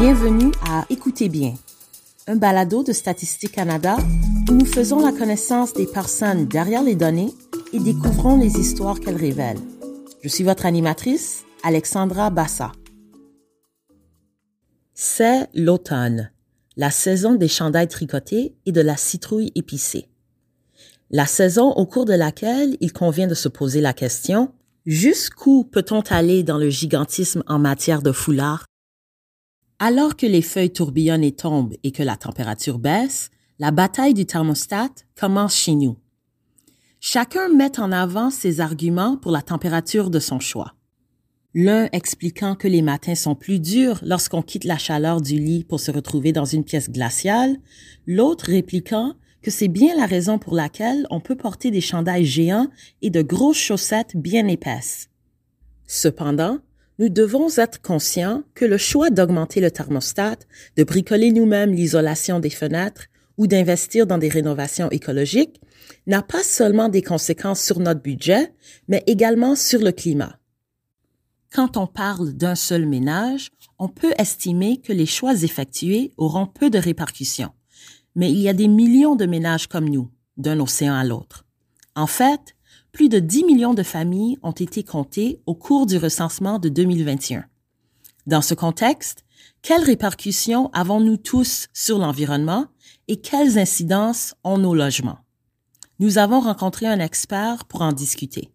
Bienvenue à Écoutez bien, un balado de Statistique Canada où nous faisons la connaissance des personnes derrière les données et découvrons les histoires qu'elles révèlent. Je suis votre animatrice, Alexandra Bassa. C'est l'automne, la saison des chandails tricotés et de la citrouille épicée. La saison au cours de laquelle il convient de se poser la question Jusqu'où peut-on aller dans le gigantisme en matière de foulard? Alors que les feuilles tourbillonnent et tombent et que la température baisse, la bataille du thermostat commence chez nous. Chacun met en avant ses arguments pour la température de son choix. L'un expliquant que les matins sont plus durs lorsqu'on quitte la chaleur du lit pour se retrouver dans une pièce glaciale, l'autre répliquant que c'est bien la raison pour laquelle on peut porter des chandails géants et de grosses chaussettes bien épaisses. Cependant, nous devons être conscients que le choix d'augmenter le thermostat, de bricoler nous-mêmes l'isolation des fenêtres ou d'investir dans des rénovations écologiques n'a pas seulement des conséquences sur notre budget, mais également sur le climat. Quand on parle d'un seul ménage, on peut estimer que les choix effectués auront peu de répercussions. Mais il y a des millions de ménages comme nous, d'un océan à l'autre. En fait, plus de 10 millions de familles ont été comptées au cours du recensement de 2021. Dans ce contexte, quelles répercussions avons-nous tous sur l'environnement et quelles incidences ont nos logements? Nous avons rencontré un expert pour en discuter.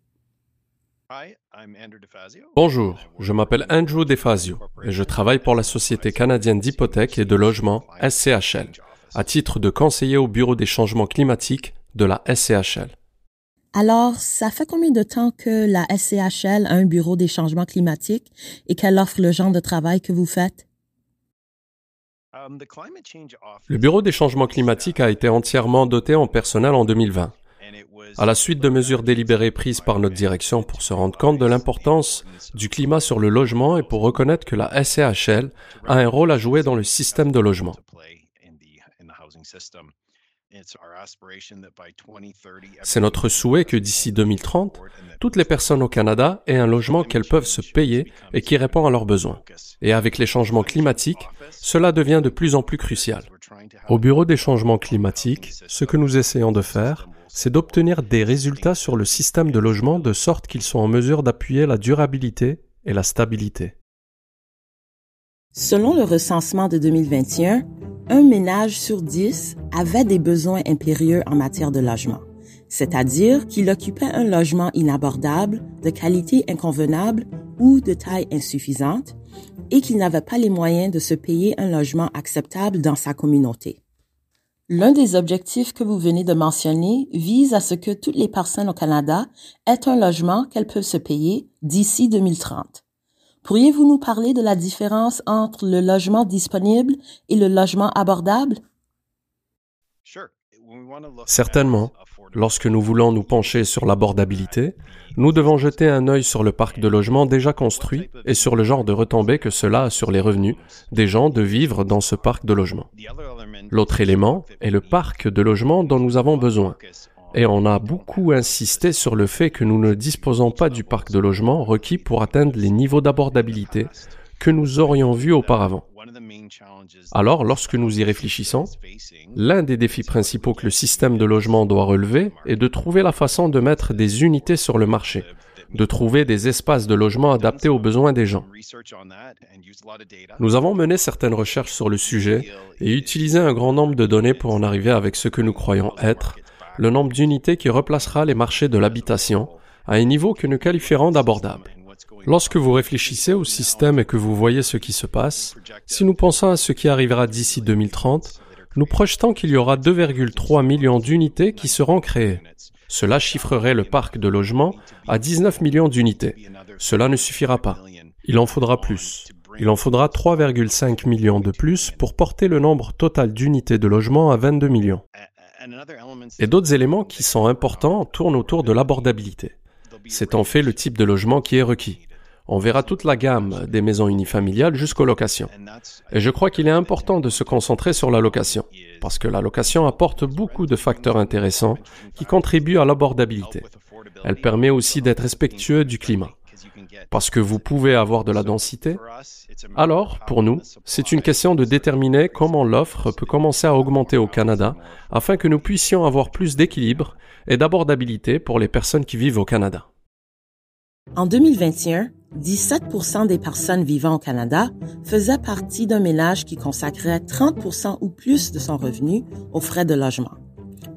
Bonjour, je m'appelle Andrew DeFazio et je travaille pour la Société canadienne d'hypothèques et de logement SCHL à titre de conseiller au Bureau des changements climatiques de la SCHL. Alors, ça fait combien de temps que la SCHL a un bureau des changements climatiques et qu'elle offre le genre de travail que vous faites? Le bureau des changements climatiques a été entièrement doté en personnel en 2020. À la suite de mesures délibérées prises par notre direction pour se rendre compte de l'importance du climat sur le logement et pour reconnaître que la SCHL a un rôle à jouer dans le système de logement. C'est notre souhait que d'ici 2030, toutes les personnes au Canada aient un logement qu'elles peuvent se payer et qui répond à leurs besoins. Et avec les changements climatiques, cela devient de plus en plus crucial. Au Bureau des changements climatiques, ce que nous essayons de faire, c'est d'obtenir des résultats sur le système de logement de sorte qu'ils soient en mesure d'appuyer la durabilité et la stabilité. Selon le recensement de 2021, un ménage sur dix avait des besoins impérieux en matière de logement, c'est-à-dire qu'il occupait un logement inabordable, de qualité inconvenable ou de taille insuffisante, et qu'il n'avait pas les moyens de se payer un logement acceptable dans sa communauté. L'un des objectifs que vous venez de mentionner vise à ce que toutes les personnes au Canada aient un logement qu'elles peuvent se payer d'ici 2030. Pourriez-vous nous parler de la différence entre le logement disponible et le logement abordable? Certainement. Lorsque nous voulons nous pencher sur l'abordabilité, nous devons jeter un œil sur le parc de logements déjà construit et sur le genre de retombées que cela a sur les revenus des gens de vivre dans ce parc de logements. L'autre élément est le parc de logements dont nous avons besoin, et on a beaucoup insisté sur le fait que nous ne disposons pas du parc de logement requis pour atteindre les niveaux d'abordabilité que nous aurions vus auparavant. Alors, lorsque nous y réfléchissons, l'un des défis principaux que le système de logement doit relever est de trouver la façon de mettre des unités sur le marché, de trouver des espaces de logement adaptés aux besoins des gens. Nous avons mené certaines recherches sur le sujet et utilisé un grand nombre de données pour en arriver avec ce que nous croyons être le nombre d'unités qui replacera les marchés de l'habitation à un niveau que nous qualifierons d'abordable. Lorsque vous réfléchissez au système et que vous voyez ce qui se passe, si nous pensons à ce qui arrivera d'ici 2030, nous projetons qu'il y aura 2,3 millions d'unités qui seront créées. Cela chiffrerait le parc de logements à 19 millions d'unités. Cela ne suffira pas. Il en faudra plus. Il en faudra 3,5 millions de plus pour porter le nombre total d'unités de logement à 22 millions. Et d'autres éléments qui sont importants tournent autour de l'abordabilité. C'est en fait le type de logement qui est requis. On verra toute la gamme des maisons unifamiliales jusqu'aux locations. Et je crois qu'il est important de se concentrer sur la location, parce que la location apporte beaucoup de facteurs intéressants qui contribuent à l'abordabilité. Elle permet aussi d'être respectueux du climat. Parce que vous pouvez avoir de la densité. Alors, pour nous, c'est une question de déterminer comment l'offre peut commencer à augmenter au Canada afin que nous puissions avoir plus d'équilibre et d'abordabilité pour les personnes qui vivent au Canada. En 2021, 17% des personnes vivant au Canada faisaient partie d'un ménage qui consacrait 30% ou plus de son revenu aux frais de logement,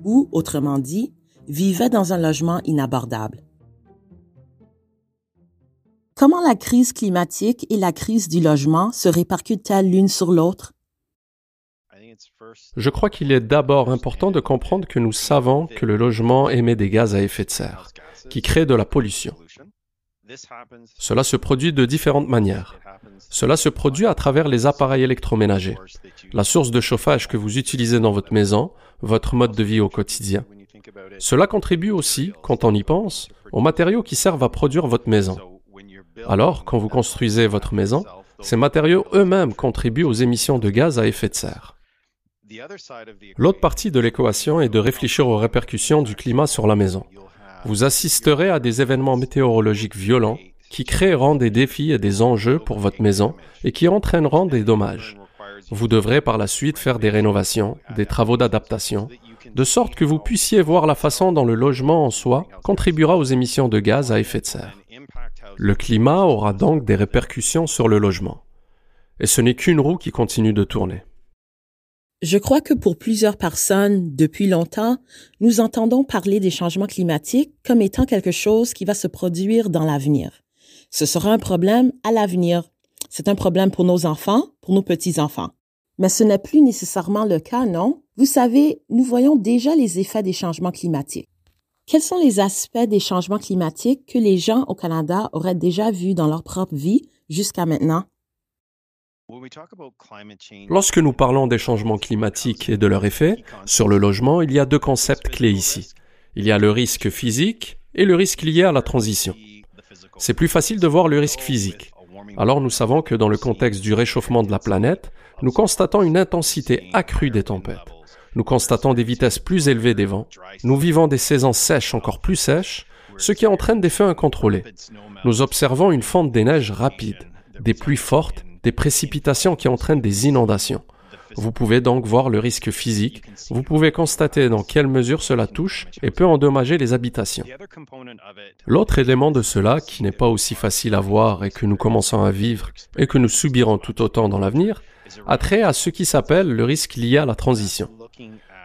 ou, autrement dit, vivait dans un logement inabordable. Comment la crise climatique et la crise du logement se répercutent-elles l'une sur l'autre? Je crois qu'il est d'abord important de comprendre que nous savons que le logement émet des gaz à effet de serre, qui créent de la pollution. Cela se produit de différentes manières. Cela se produit à travers les appareils électroménagers, la source de chauffage que vous utilisez dans votre maison, votre mode de vie au quotidien. Cela contribue aussi, quand on y pense, aux matériaux qui servent à produire votre maison. Alors, quand vous construisez votre maison, ces matériaux eux-mêmes contribuent aux émissions de gaz à effet de serre. L'autre partie de l'équation est de réfléchir aux répercussions du climat sur la maison. Vous assisterez à des événements météorologiques violents qui créeront des défis et des enjeux pour votre maison et qui entraîneront des dommages. Vous devrez par la suite faire des rénovations, des travaux d'adaptation, de sorte que vous puissiez voir la façon dont le logement en soi contribuera aux émissions de gaz à effet de serre. Le climat aura donc des répercussions sur le logement. Et ce n'est qu'une roue qui continue de tourner. Je crois que pour plusieurs personnes, depuis longtemps, nous entendons parler des changements climatiques comme étant quelque chose qui va se produire dans l'avenir. Ce sera un problème à l'avenir. C'est un problème pour nos enfants, pour nos petits-enfants. Mais ce n'est plus nécessairement le cas, non? Vous savez, nous voyons déjà les effets des changements climatiques. Quels sont les aspects des changements climatiques que les gens au Canada auraient déjà vus dans leur propre vie jusqu'à maintenant? Lorsque nous parlons des changements climatiques et de leur effet sur le logement, il y a deux concepts clés ici. Il y a le risque physique et le risque lié à la transition. C'est plus facile de voir le risque physique. Alors nous savons que dans le contexte du réchauffement de la planète, nous constatons une intensité accrue des tempêtes. Nous constatons des vitesses plus élevées des vents. Nous vivons des saisons sèches encore plus sèches, ce qui entraîne des feux incontrôlés. Nous observons une fonte des neiges rapide, des pluies fortes des précipitations qui entraînent des inondations. Vous pouvez donc voir le risque physique, vous pouvez constater dans quelle mesure cela touche et peut endommager les habitations. L'autre élément de cela, qui n'est pas aussi facile à voir et que nous commençons à vivre et que nous subirons tout autant dans l'avenir, a trait à ce qui s'appelle le risque lié à la transition.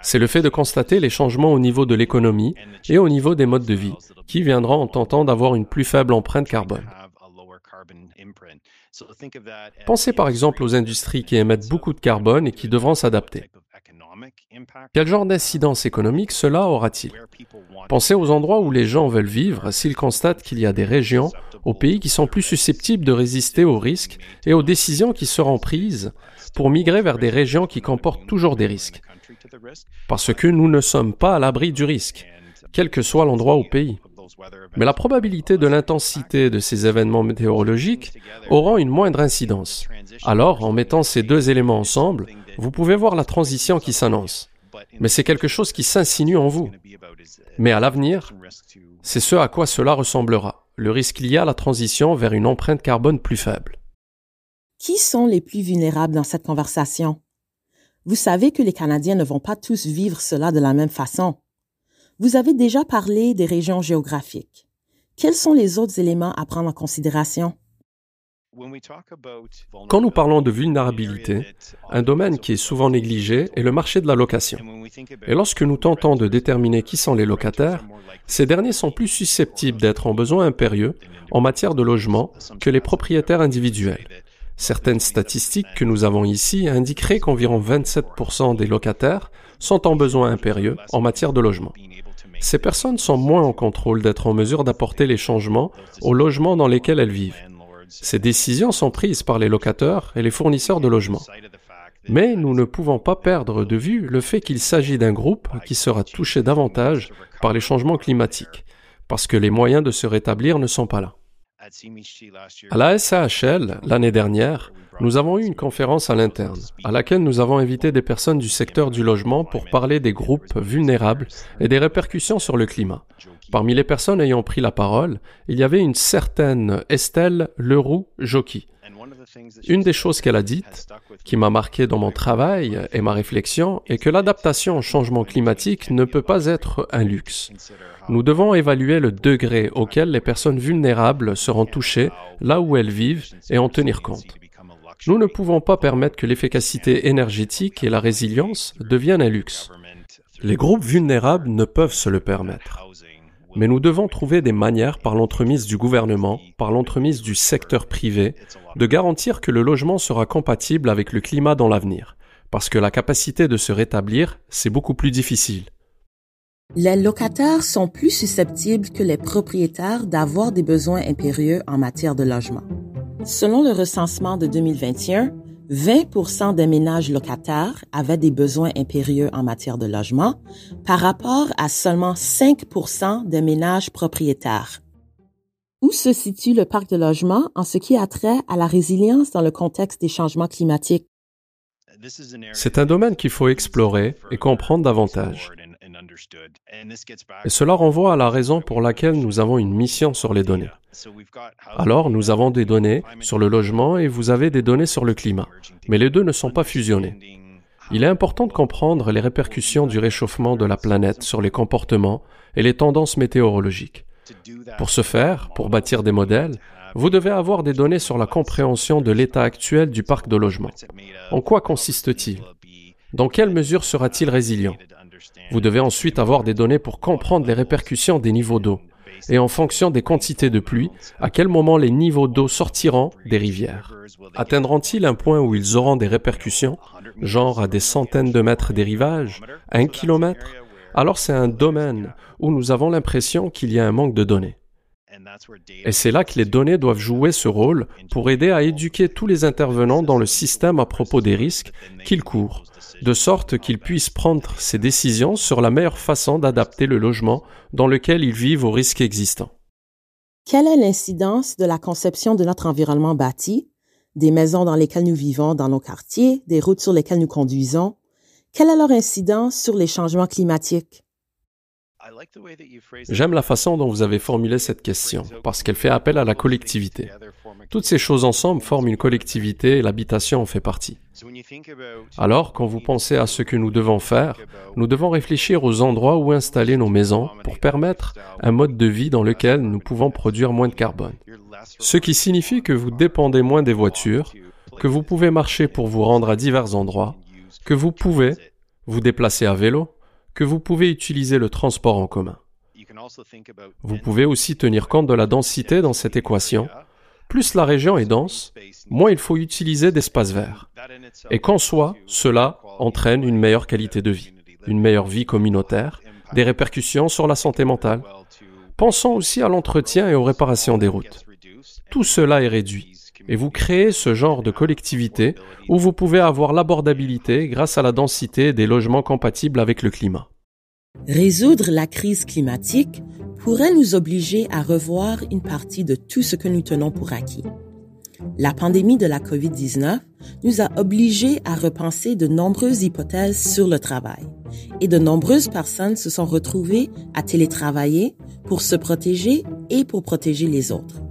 C'est le fait de constater les changements au niveau de l'économie et au niveau des modes de vie, qui viendront en tentant d'avoir une plus faible empreinte carbone. Pensez par exemple aux industries qui émettent beaucoup de carbone et qui devront s'adapter. Quel genre d'incidence économique cela aura-t-il? Pensez aux endroits où les gens veulent vivre s'ils constatent qu'il y a des régions au pays qui sont plus susceptibles de résister aux risques et aux décisions qui seront prises pour migrer vers des régions qui comportent toujours des risques. Parce que nous ne sommes pas à l'abri du risque, quel que soit l'endroit au pays. Mais la probabilité de l'intensité de ces événements météorologiques aura une moindre incidence. Alors, en mettant ces deux éléments ensemble, vous pouvez voir la transition qui s'annonce. Mais c'est quelque chose qui s'insinue en vous. Mais à l'avenir, c'est ce à quoi cela ressemblera, le risque lié à la transition vers une empreinte carbone plus faible. Qui sont les plus vulnérables dans cette conversation? Vous savez que les Canadiens ne vont pas tous vivre cela de la même façon. Vous avez déjà parlé des régions géographiques. Quels sont les autres éléments à prendre en considération? Quand nous parlons de vulnérabilité, un domaine qui est souvent négligé est le marché de la location. Et lorsque nous tentons de déterminer qui sont les locataires, ces derniers sont plus susceptibles d'être en besoin impérieux en matière de logement que les propriétaires individuels. Certaines statistiques que nous avons ici indiqueraient qu'environ 27% des locataires sont en besoin impérieux en matière de logement. Ces personnes sont moins en contrôle d'être en mesure d'apporter les changements aux logements dans lesquels elles vivent. Ces décisions sont prises par les locataires et les fournisseurs de logements. Mais nous ne pouvons pas perdre de vue le fait qu'il s'agit d'un groupe qui sera touché davantage par les changements climatiques, parce que les moyens de se rétablir ne sont pas là. À la SAHL, l'année dernière, Nous avons eu une conférence à l'interne, à laquelle nous avons invité des personnes du secteur du logement pour parler des groupes vulnérables et des répercussions sur le climat. Parmi les personnes ayant pris la parole, il y avait une certaine Estelle Leroux-Jockey. Une des choses qu'elle a dites, qui m'a marqué dans mon travail et ma réflexion, est que l'adaptation au changement climatique ne peut pas être un luxe. Nous devons évaluer le degré auquel les personnes vulnérables seront touchées là où elles vivent et en tenir compte. Nous ne pouvons pas permettre que l'efficacité énergétique et la résilience deviennent un luxe. Les groupes vulnérables ne peuvent se le permettre. Mais nous devons trouver des manières par l'entremise du gouvernement, par l'entremise du secteur privé, de garantir que le logement sera compatible avec le climat dans l'avenir, parce que la capacité de se rétablir, c'est beaucoup plus difficile. Les locataires sont plus susceptibles que les propriétaires d'avoir des besoins impérieux en matière de logement. Selon le recensement de 2021, 20% des ménages locataires avaient des besoins impérieux en matière de logement par rapport à seulement 5% des ménages propriétaires. Où se situe le parc de logement en ce qui a trait à la résilience dans le contexte des changements climatiques? C'est un domaine qu'il faut explorer et comprendre davantage. Et cela renvoie à la raison pour laquelle nous avons une mission sur les données. Alors, nous avons des données sur le logement et vous avez des données sur le climat, mais les deux ne sont pas fusionnés. Il est important de comprendre les répercussions du réchauffement de la planète sur les comportements et les tendances météorologiques. Pour ce faire, pour bâtir des modèles, vous devez avoir des données sur la compréhension de l'état actuel du parc de logement. En quoi consiste-t-il? Dans quelle mesure sera-t-il résilient? Vous devez ensuite avoir des données pour comprendre les répercussions des niveaux d'eau et en fonction des quantités de pluie, à quel moment les niveaux d'eau sortiront des rivières? Atteindront-ils un point où ils auront des répercussions, genre à des centaines de mètres des rivages, un kilomètre? Alors c'est un domaine où nous avons l'impression qu'il y a un manque de données. Et c'est là que les données doivent jouer ce rôle pour aider à éduquer tous les intervenants dans le système à propos des risques qu'ils courent, de sorte qu'ils puissent prendre ces décisions sur la meilleure façon d'adapter le logement dans lequel ils vivent aux risques existants. Quelle est l'incidence de la conception de notre environnement bâti, des maisons dans lesquelles nous vivons dans nos quartiers, des routes sur lesquelles nous conduisons? Quelle est leur incidence sur les changements climatiques? J'aime la façon dont vous avez formulé cette question, parce qu'elle fait appel à la collectivité. Toutes ces choses ensemble forment une collectivité et l'habitation en fait partie. Alors, quand vous pensez à ce que nous devons faire, nous devons réfléchir aux endroits où installer nos maisons pour permettre un mode de vie dans lequel nous pouvons produire moins de carbone. Ce qui signifie que vous dépendez moins des voitures, que vous pouvez marcher pour vous rendre à divers endroits, que vous pouvez vous déplacer à vélo, que vous pouvez utiliser le transport en commun. Vous pouvez aussi tenir compte de la densité dans cette équation. Plus la région est dense, moins il faut utiliser d'espaces verts. Et qu'en soit, cela entraîne une meilleure qualité de vie, une meilleure vie communautaire, des répercussions sur la santé mentale. Pensons aussi à l'entretien et aux réparations des routes. Tout cela est réduit et vous créez ce genre de collectivité où vous pouvez avoir l'abordabilité grâce à la densité des logements compatibles avec le climat. Résoudre la crise climatique pourrait nous obliger à revoir une partie de tout ce que nous tenons pour acquis. La pandémie de la COVID-19 nous a obligés à repenser de nombreuses hypothèses sur le travail et de nombreuses personnes se sont retrouvées à télétravailler pour se protéger et pour protéger les autres.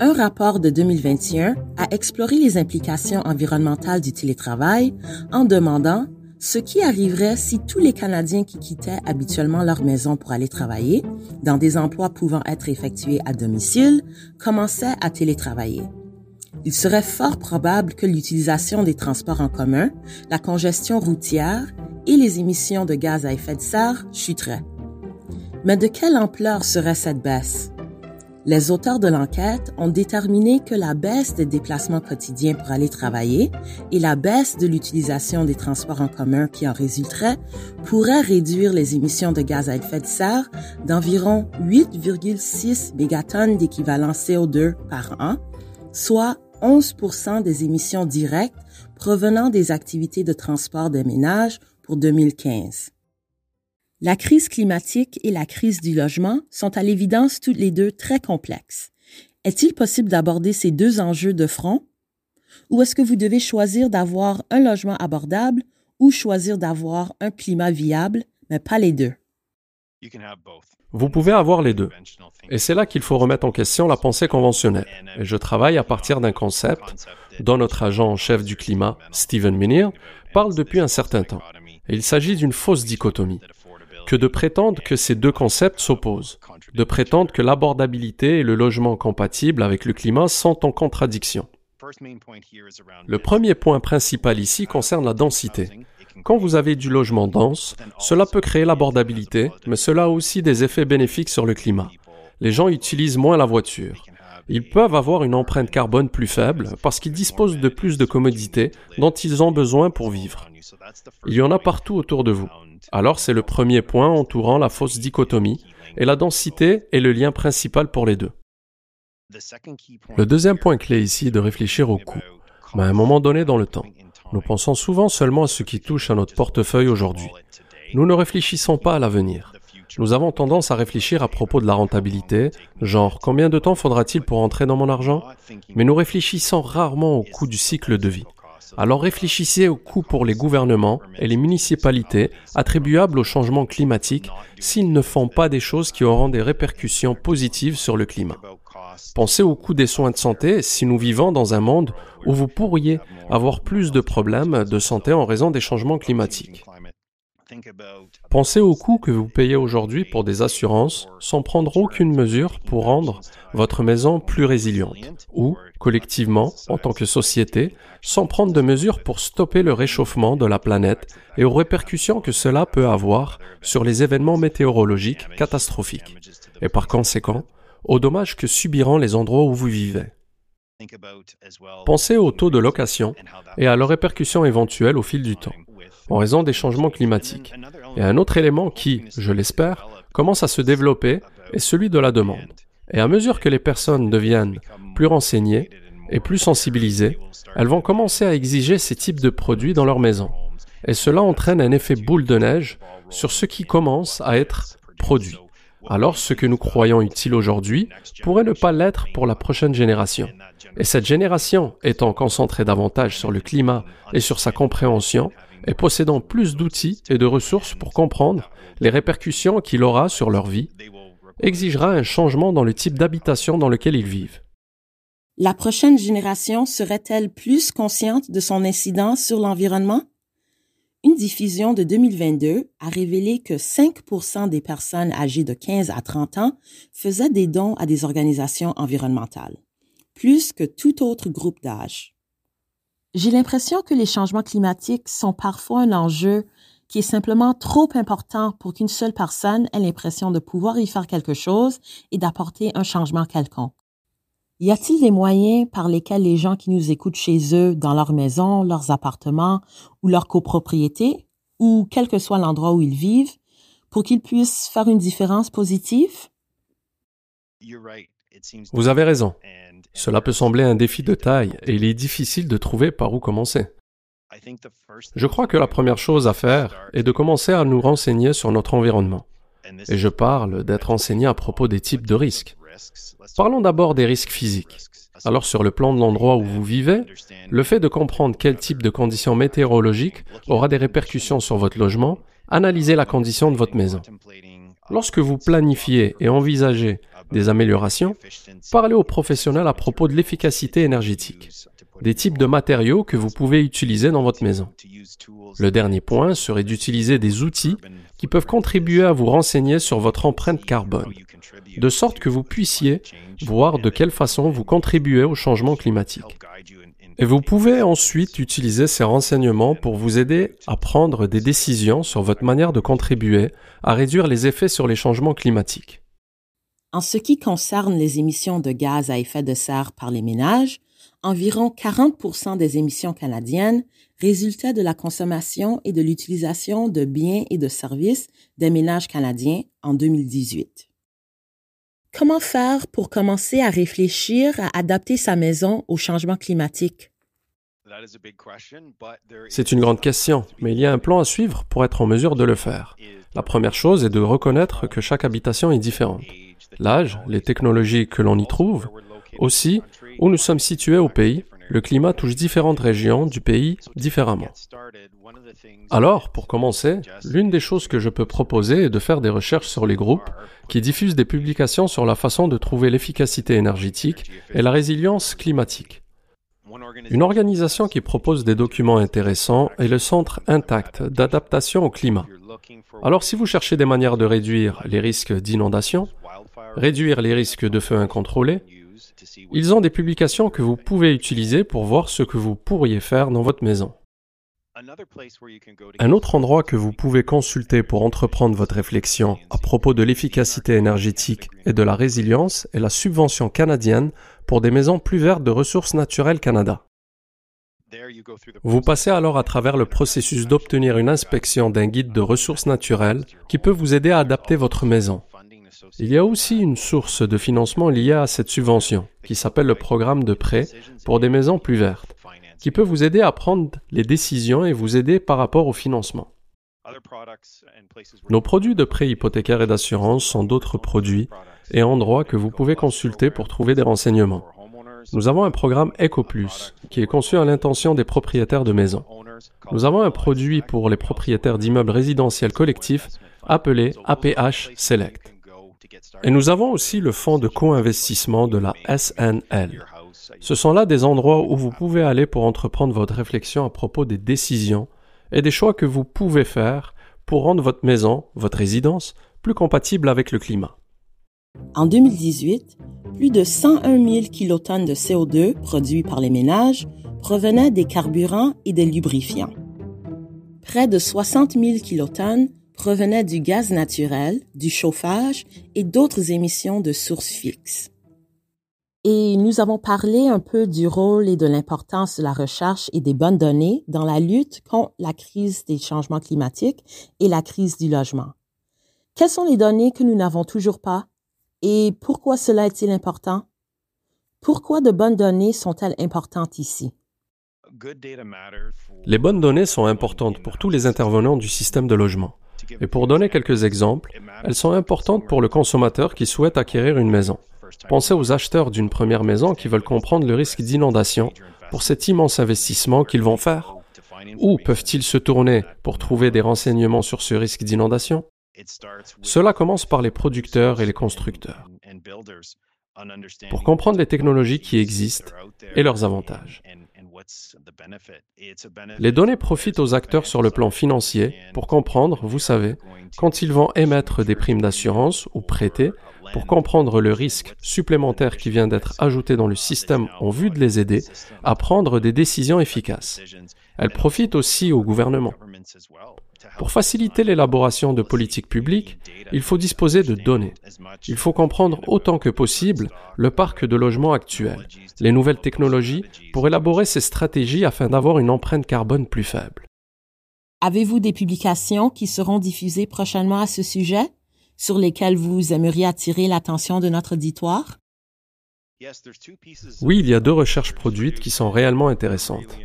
Un rapport de 2021 a exploré les implications environnementales du télétravail en demandant ce qui arriverait si tous les Canadiens qui quittaient habituellement leur maison pour aller travailler, dans des emplois pouvant être effectués à domicile, commençaient à télétravailler. Il serait fort probable que l'utilisation des transports en commun, la congestion routière et les émissions de gaz à effet de serre chuteraient. Mais de quelle ampleur serait cette baisse? Les auteurs de l'enquête ont déterminé que la baisse des déplacements quotidiens pour aller travailler et la baisse de l'utilisation des transports en commun qui en résulterait pourrait réduire les émissions de gaz à effet de serre d'environ 8,6 mégatonnes d'équivalent CO2 par an, soit 11% des émissions directes provenant des activités de transport des ménages pour 2015. La crise climatique et la crise du logement sont à l'évidence toutes les deux très complexes. Est-il possible d'aborder ces deux enjeux de front? Ou est-ce que vous devez choisir d'avoir un logement abordable ou choisir d'avoir un climat viable, mais pas les deux? Vous pouvez avoir les deux. Et c'est là qu'il faut remettre en question la pensée conventionnelle. Et je travaille à partir d'un concept dont notre agent en chef du climat, Stephen Minir, parle depuis un certain temps. Et il s'agit d'une fausse dichotomie. Que de prétendre que ces deux concepts s'opposent. De prétendre que l'abordabilité et le logement compatible avec le climat sont en contradiction. Le premier point principal ici concerne la densité. Quand vous avez du logement dense, cela peut créer l'abordabilité, mais cela a aussi des effets bénéfiques sur le climat. Les gens utilisent moins la voiture. Ils peuvent avoir une empreinte carbone plus faible parce qu'ils disposent de plus de commodités dont ils ont besoin pour vivre. Il y en a partout autour de vous. Alors c'est le premier point entourant la fausse dichotomie, et la densité est le lien principal pour les deux. Le deuxième point clé ici est de réfléchir au coût, mais à un moment donné dans le temps. Nous pensons souvent seulement à ce qui touche à notre portefeuille aujourd'hui. Nous ne réfléchissons pas à l'avenir. Nous avons tendance à réfléchir à propos de la rentabilité, genre combien de temps faudra-t-il pour entrer dans mon argent? Mais nous réfléchissons rarement au coût du cycle de vie. Alors réfléchissez au coût pour les gouvernements et les municipalités attribuables au changement climatique s'ils ne font pas des choses qui auront des répercussions positives sur le climat. Pensez au coût des soins de santé si nous vivons dans un monde où vous pourriez avoir plus de problèmes de santé en raison des changements climatiques. Pensez au coût que vous payez aujourd'hui pour des assurances sans prendre aucune mesure pour rendre votre maison plus résiliente, ou, collectivement, en tant que société, sans prendre de mesures pour stopper le réchauffement de la planète et aux répercussions que cela peut avoir sur les événements météorologiques catastrophiques, et par conséquent, aux dommages que subiront les endroits où vous vivez. Pensez au taux de location et à leurs répercussions éventuelles au fil du temps, en raison des changements climatiques. Et un autre élément qui, je l'espère, commence à se développer est celui de la demande. Et à mesure que les personnes deviennent plus renseignées et plus sensibilisées, elles vont commencer à exiger ces types de produits dans leur maison. Et cela entraîne un effet boule de neige sur ce qui commence à être produit alors ce que nous croyons utile aujourd'hui pourrait ne pas l'être pour la prochaine génération. Et cette génération, étant concentrée davantage sur le climat et sur sa compréhension, et possédant plus d'outils et de ressources pour comprendre les répercussions qu'il aura sur leur vie, exigera un changement dans le type d'habitation dans lequel ils vivent. La prochaine génération serait-elle plus consciente de son incidence sur l'environnement? Une diffusion de 2022 a révélé que 5% des personnes âgées de 15 à 30 ans faisaient des dons à des organisations environnementales, plus que tout autre groupe d'âge. J'ai l'impression que les changements climatiques sont parfois un enjeu qui est simplement trop important pour qu'une seule personne ait l'impression de pouvoir y faire quelque chose et d'apporter un changement quelconque. Y a-t-il des moyens par lesquels les gens qui nous écoutent chez eux, dans leur maison, leurs appartements ou leur copropriété, ou quel que soit l'endroit où ils vivent, pour qu'ils puissent faire une différence positive? Vous avez raison. Cela peut sembler un défi de taille et il est difficile de trouver par où commencer. Je crois que la première chose à faire est de commencer à nous renseigner sur notre environnement. Et je parle d'être enseigné à propos des types de risques. Parlons d'abord des risques physiques. Alors sur le plan de l'endroit où vous vivez, le fait de comprendre quel type de conditions météorologiques aura des répercussions sur votre logement, analysez la condition de votre maison. Lorsque vous planifiez et envisagez des améliorations, parlez aux professionnels à propos de l'efficacité énergétique, des types de matériaux que vous pouvez utiliser dans votre maison. Le dernier point serait d'utiliser des outils qui peuvent contribuer à vous renseigner sur votre empreinte carbone, de sorte que vous puissiez voir de quelle façon vous contribuez au changement climatique. Et vous pouvez ensuite utiliser ces renseignements pour vous aider à prendre des décisions sur votre manière de contribuer à réduire les effets sur les changements climatiques. En ce qui concerne les émissions de gaz à effet de serre par les ménages, environ 40% des émissions canadiennes résultaient de la consommation et de l'utilisation de biens et de services des ménages canadiens en 2018. Comment faire pour commencer à réfléchir à adapter sa maison au changement climatique? C'est une grande question, mais il y a un plan à suivre pour être en mesure de le faire. La première chose est de reconnaître que chaque habitation est différente. L'âge, les technologies que l'on y trouve, aussi où nous sommes situés au pays le climat touche différentes régions du pays différemment. Alors, pour commencer, l'une des choses que je peux proposer est de faire des recherches sur les groupes qui diffusent des publications sur la façon de trouver l'efficacité énergétique et la résilience climatique. Une organisation qui propose des documents intéressants est le Centre Intact d'adaptation au climat. Alors si vous cherchez des manières de réduire les risques d'inondation, réduire les risques de feu incontrôlés, ils ont des publications que vous pouvez utiliser pour voir ce que vous pourriez faire dans votre maison. Un autre endroit que vous pouvez consulter pour entreprendre votre réflexion à propos de l'efficacité énergétique et de la résilience est la subvention canadienne pour des maisons plus vertes de ressources naturelles Canada. Vous passez alors à travers le processus d'obtenir une inspection d'un guide de ressources naturelles qui peut vous aider à adapter votre maison. Il y a aussi une source de financement liée à cette subvention, qui s'appelle le programme de prêt pour des maisons plus vertes, qui peut vous aider à prendre les décisions et vous aider par rapport au financement. Nos produits de prêt hypothécaire et d'assurance sont d'autres produits et endroits que vous pouvez consulter pour trouver des renseignements. Nous avons un programme EcoPlus qui est conçu à l'intention des propriétaires de maisons. Nous avons un produit pour les propriétaires d'immeubles résidentiels collectifs appelé APH Select. Et nous avons aussi le fonds de co-investissement de la SNL. Ce sont là des endroits où vous pouvez aller pour entreprendre votre réflexion à propos des décisions et des choix que vous pouvez faire pour rendre votre maison, votre résidence, plus compatible avec le climat. En 2018, plus de 101 000 kilotonnes de CO2 produits par les ménages provenaient des carburants et des lubrifiants. Près de 60 000 kilotonnes provenaient du gaz naturel, du chauffage et d'autres émissions de sources fixes. Et nous avons parlé un peu du rôle et de l'importance de la recherche et des bonnes données dans la lutte contre la crise des changements climatiques et la crise du logement. Quelles sont les données que nous n'avons toujours pas et pourquoi cela est-il important? Pourquoi de bonnes données sont-elles importantes ici? Les bonnes données sont importantes pour tous les intervenants du système de logement. Et pour donner quelques exemples, elles sont importantes pour le consommateur qui souhaite acquérir une maison. Pensez aux acheteurs d'une première maison qui veulent comprendre le risque d'inondation pour cet immense investissement qu'ils vont faire. Où peuvent-ils se tourner pour trouver des renseignements sur ce risque d'inondation? Cela commence par les producteurs et les constructeurs, pour comprendre les technologies qui existent et leurs avantages. Les données profitent aux acteurs sur le plan financier pour comprendre, vous savez, quand ils vont émettre des primes d'assurance ou prêter, pour comprendre le risque supplémentaire qui vient d'être ajouté dans le système en vue de les aider à prendre des décisions efficaces. Elles profitent aussi au gouvernement. Pour faciliter l'élaboration de politiques publiques, il faut disposer de données. Il faut comprendre autant que possible le parc de logements actuel, les nouvelles technologies, pour élaborer ces stratégies afin d'avoir une empreinte carbone plus faible. Avez-vous des publications qui seront diffusées prochainement à ce sujet, sur lesquelles vous aimeriez attirer l'attention de notre auditoire? Oui, il y a deux recherches produites qui sont réellement intéressantes.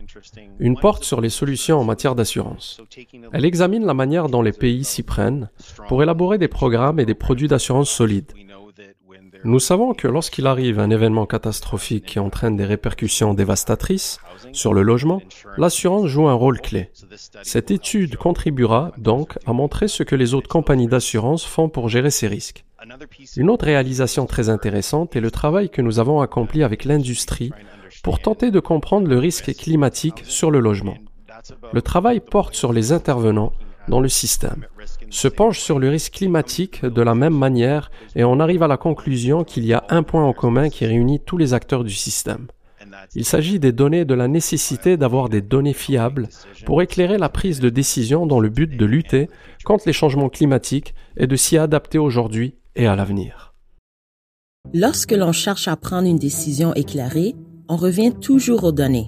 Une porte sur les solutions en matière d'assurance. Elle examine la manière dont les pays s'y prennent pour élaborer des programmes et des produits d'assurance solides. Nous savons que lorsqu'il arrive un événement catastrophique qui entraîne des répercussions dévastatrices sur le logement, l'assurance joue un rôle clé. Cette étude contribuera donc à montrer ce que les autres compagnies d'assurance font pour gérer ces risques. Une autre réalisation très intéressante est le travail que nous avons accompli avec l'industrie pour tenter de comprendre le risque climatique sur le logement. Le travail porte sur les intervenants dans le système, se penche sur le risque climatique de la même manière et on arrive à la conclusion qu'il y a un point en commun qui réunit tous les acteurs du système. Il s'agit des données de la nécessité d'avoir des données fiables pour éclairer la prise de décision dans le but de lutter contre les changements climatiques et de s'y adapter aujourd'hui et à l'avenir. Lorsque l'on cherche à prendre une décision éclairée, on revient toujours aux données.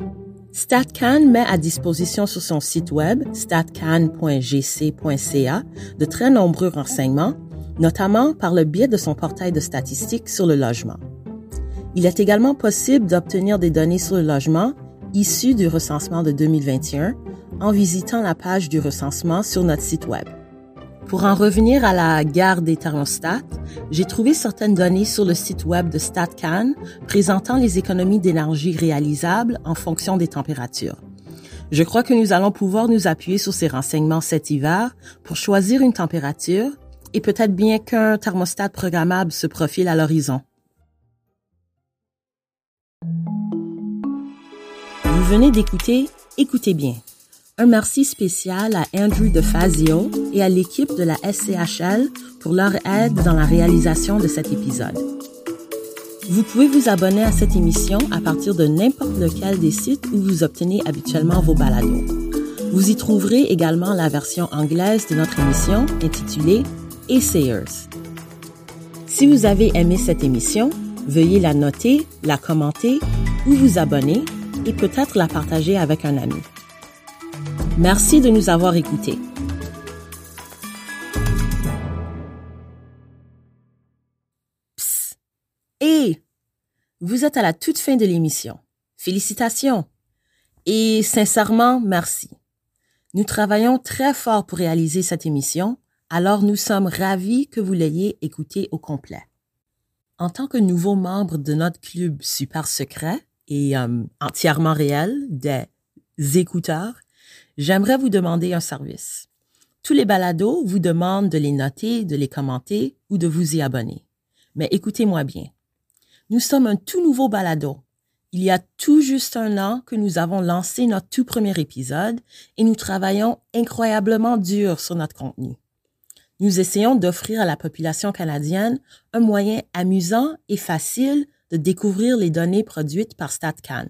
StatCan met à disposition sur son site web statcan.gc.ca de très nombreux renseignements, notamment par le biais de son portail de statistiques sur le logement. Il est également possible d'obtenir des données sur le logement issues du recensement de 2021 en visitant la page du recensement sur notre site web. Pour en revenir à la guerre des thermostats, j'ai trouvé certaines données sur le site web de StatCan présentant les économies d'énergie réalisables en fonction des températures. Je crois que nous allons pouvoir nous appuyer sur ces renseignements cet hiver pour choisir une température et peut-être bien qu'un thermostat programmable se profile à l'horizon. Vous venez d'écouter Écoutez bien un merci spécial à Andrew DeFazio et à l'équipe de la SCHL pour leur aide dans la réalisation de cet épisode. Vous pouvez vous abonner à cette émission à partir de n'importe lequel des sites où vous obtenez habituellement vos balados. Vous y trouverez également la version anglaise de notre émission intitulée Essayers. Si vous avez aimé cette émission, veuillez la noter, la commenter ou vous abonner et peut-être la partager avec un ami. Merci de nous avoir écoutés. Psst. Et vous êtes à la toute fin de l'émission. Félicitations. Et sincèrement, merci. Nous travaillons très fort pour réaliser cette émission, alors nous sommes ravis que vous l'ayez écoutée au complet. En tant que nouveau membre de notre club super secret et euh, entièrement réel des écouteurs, j'aimerais vous demander un service. Tous les balados vous demandent de les noter, de les commenter ou de vous y abonner. Mais écoutez-moi bien. Nous sommes un tout nouveau balado. Il y a tout juste un an que nous avons lancé notre tout premier épisode et nous travaillons incroyablement dur sur notre contenu. Nous essayons d'offrir à la population canadienne un moyen amusant et facile de découvrir les données produites par StatCan.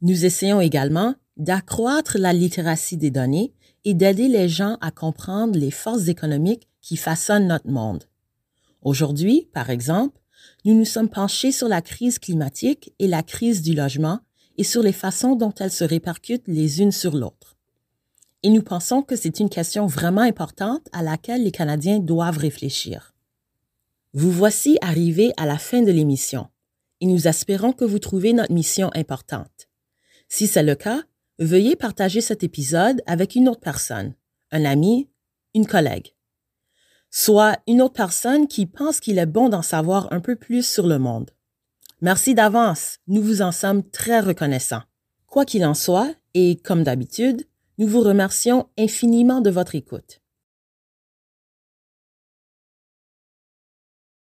Nous essayons également d'accroître la littératie des données et d'aider les gens à comprendre les forces économiques qui façonnent notre monde. Aujourd'hui, par exemple, nous nous sommes penchés sur la crise climatique et la crise du logement et sur les façons dont elles se répercutent les unes sur l'autre. Et nous pensons que c'est une question vraiment importante à laquelle les Canadiens doivent réfléchir. Vous voici arrivés à la fin de l'émission et nous espérons que vous trouvez notre mission importante. Si c'est le cas, veuillez partager cet épisode avec une autre personne, un ami, une collègue. Soit une autre personne qui pense qu'il est bon d'en savoir un peu plus sur le monde. Merci d'avance, nous vous en sommes très reconnaissants. Quoi qu'il en soit, et comme d'habitude, nous vous remercions infiniment de votre écoute.